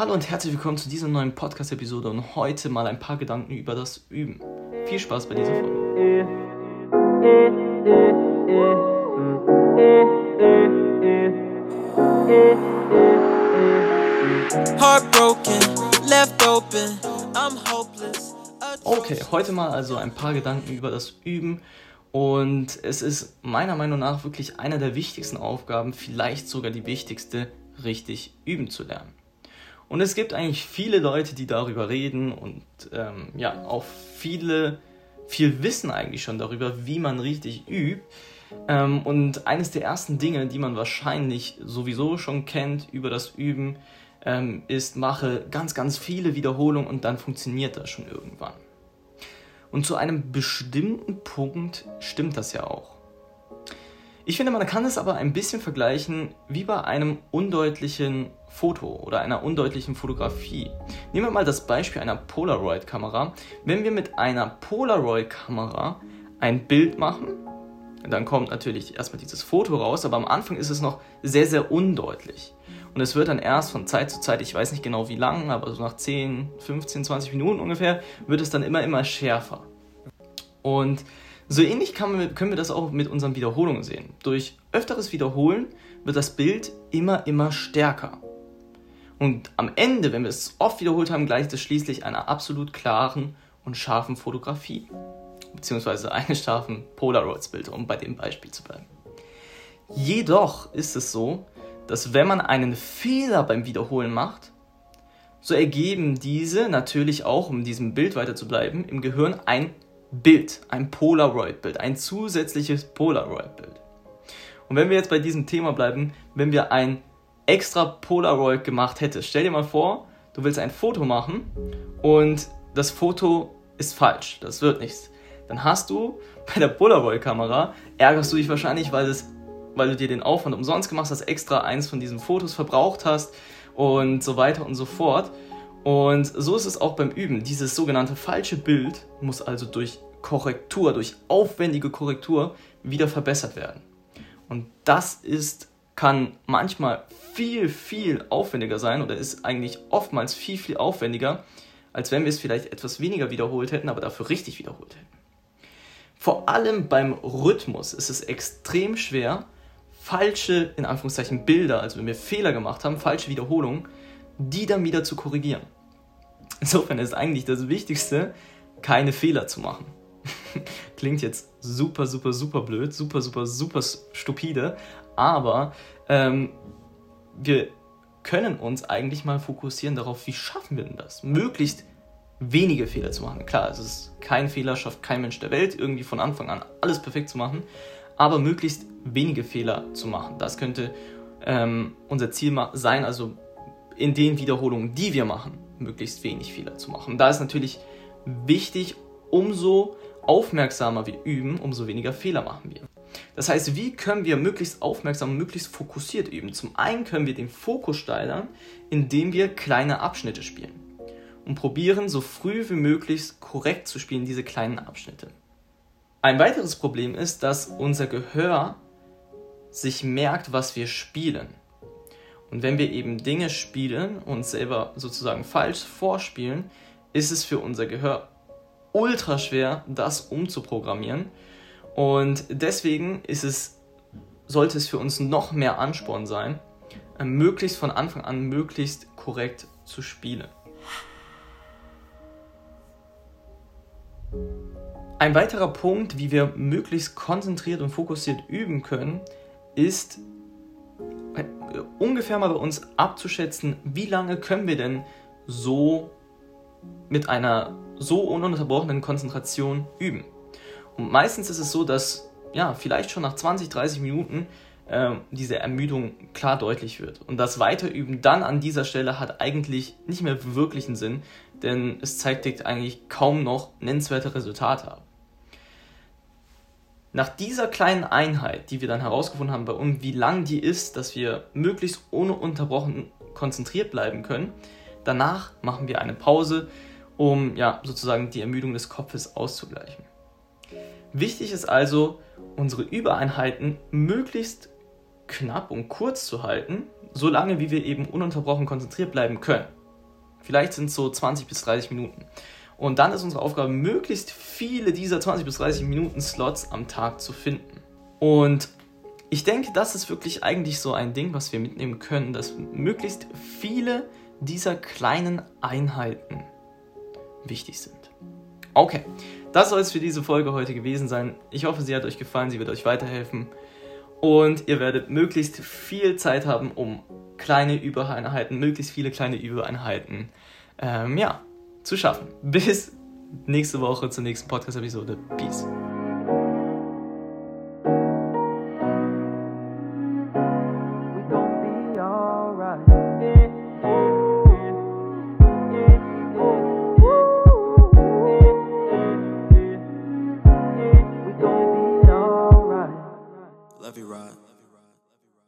Hallo und herzlich willkommen zu dieser neuen Podcast-Episode und heute mal ein paar Gedanken über das Üben. Viel Spaß bei dieser Folge. Okay, heute mal also ein paar Gedanken über das Üben und es ist meiner Meinung nach wirklich einer der wichtigsten Aufgaben, vielleicht sogar die wichtigste, richtig üben zu lernen. Und es gibt eigentlich viele Leute, die darüber reden und ähm, ja, auch viele, viel Wissen eigentlich schon darüber, wie man richtig übt. Ähm, und eines der ersten Dinge, die man wahrscheinlich sowieso schon kennt über das Üben, ähm, ist, mache ganz, ganz viele Wiederholungen und dann funktioniert das schon irgendwann. Und zu einem bestimmten Punkt stimmt das ja auch. Ich finde, man kann es aber ein bisschen vergleichen wie bei einem undeutlichen Foto oder einer undeutlichen Fotografie. Nehmen wir mal das Beispiel einer Polaroid-Kamera. Wenn wir mit einer Polaroid-Kamera ein Bild machen, dann kommt natürlich erstmal dieses Foto raus, aber am Anfang ist es noch sehr, sehr undeutlich. Und es wird dann erst von Zeit zu Zeit, ich weiß nicht genau wie lang, aber so nach 10, 15, 20 Minuten ungefähr, wird es dann immer, immer schärfer. Und so ähnlich man, können wir das auch mit unseren Wiederholungen sehen. Durch öfteres Wiederholen wird das Bild immer, immer stärker. Und am Ende, wenn wir es oft wiederholt haben, gleicht es schließlich einer absolut klaren und scharfen Fotografie. Beziehungsweise eines scharfen Polaroids-Bild, um bei dem Beispiel zu bleiben. Jedoch ist es so, dass wenn man einen Fehler beim Wiederholen macht, so ergeben diese natürlich auch, um diesem Bild weiter zu bleiben, im Gehirn ein Bild, ein Polaroid-Bild, ein zusätzliches Polaroid-Bild. Und wenn wir jetzt bei diesem Thema bleiben, wenn wir ein extra Polaroid gemacht hättest, stell dir mal vor, du willst ein Foto machen und das Foto ist falsch, das wird nichts. Dann hast du bei der Polaroid-Kamera, ärgerst du dich wahrscheinlich, weil, es, weil du dir den Aufwand umsonst gemacht hast, extra eins von diesen Fotos verbraucht hast und so weiter und so fort. Und so ist es auch beim Üben. Dieses sogenannte falsche Bild muss also durch Korrektur, durch aufwendige Korrektur wieder verbessert werden. Und das ist, kann manchmal viel, viel aufwendiger sein oder ist eigentlich oftmals viel, viel aufwendiger, als wenn wir es vielleicht etwas weniger wiederholt hätten, aber dafür richtig wiederholt hätten. Vor allem beim Rhythmus ist es extrem schwer, falsche, in Anführungszeichen, Bilder, also wenn wir Fehler gemacht haben, falsche Wiederholungen, die dann wieder zu korrigieren. Insofern ist eigentlich das Wichtigste, keine Fehler zu machen. Klingt jetzt super, super, super blöd, super, super, super stupide, aber ähm, wir können uns eigentlich mal fokussieren darauf, wie schaffen wir denn das? Möglichst wenige Fehler zu machen. Klar, es ist kein Fehler, schafft kein Mensch der Welt, irgendwie von Anfang an alles perfekt zu machen, aber möglichst wenige Fehler zu machen. Das könnte ähm, unser Ziel sein, also in den Wiederholungen, die wir machen, möglichst wenig Fehler zu machen. Da ist natürlich wichtig, umso aufmerksamer wir üben, umso weniger Fehler machen wir. Das heißt, wie können wir möglichst aufmerksam, möglichst fokussiert üben? Zum einen können wir den Fokus steigern, indem wir kleine Abschnitte spielen und probieren, so früh wie möglich korrekt zu spielen, diese kleinen Abschnitte. Ein weiteres Problem ist, dass unser Gehör sich merkt, was wir spielen. Und wenn wir eben Dinge spielen und selber sozusagen falsch vorspielen, ist es für unser Gehör ultra schwer, das umzuprogrammieren. Und deswegen ist es, sollte es für uns noch mehr Ansporn sein, äh, möglichst von Anfang an möglichst korrekt zu spielen. Ein weiterer Punkt, wie wir möglichst konzentriert und fokussiert üben können, ist ungefähr mal bei uns abzuschätzen, wie lange können wir denn so mit einer so ununterbrochenen Konzentration üben. Und meistens ist es so, dass ja, vielleicht schon nach 20, 30 Minuten äh, diese Ermüdung klar deutlich wird. Und das Weiterüben dann an dieser Stelle hat eigentlich nicht mehr wirklich einen Sinn, denn es zeigt eigentlich kaum noch nennenswerte Resultate ab. Nach dieser kleinen Einheit, die wir dann herausgefunden haben bei uns, wie lang die ist, dass wir möglichst ohne unterbrochen konzentriert bleiben können, danach machen wir eine Pause, um ja sozusagen die Ermüdung des Kopfes auszugleichen. Wichtig ist also, unsere Übereinheiten möglichst knapp und kurz zu halten, solange wie wir eben ununterbrochen konzentriert bleiben können. Vielleicht sind es so 20 bis 30 Minuten. Und dann ist unsere Aufgabe, möglichst viele dieser 20 bis 30 Minuten Slots am Tag zu finden. Und ich denke, das ist wirklich eigentlich so ein Ding, was wir mitnehmen können, dass möglichst viele dieser kleinen Einheiten wichtig sind. Okay, das soll es für diese Folge heute gewesen sein. Ich hoffe, sie hat euch gefallen, sie wird euch weiterhelfen. Und ihr werdet möglichst viel Zeit haben, um kleine Übereinheiten, möglichst viele kleine Übereinheiten, ähm, ja, zu schaffen. Bis nächste Woche zur nächsten Podcast-Episode. Peace.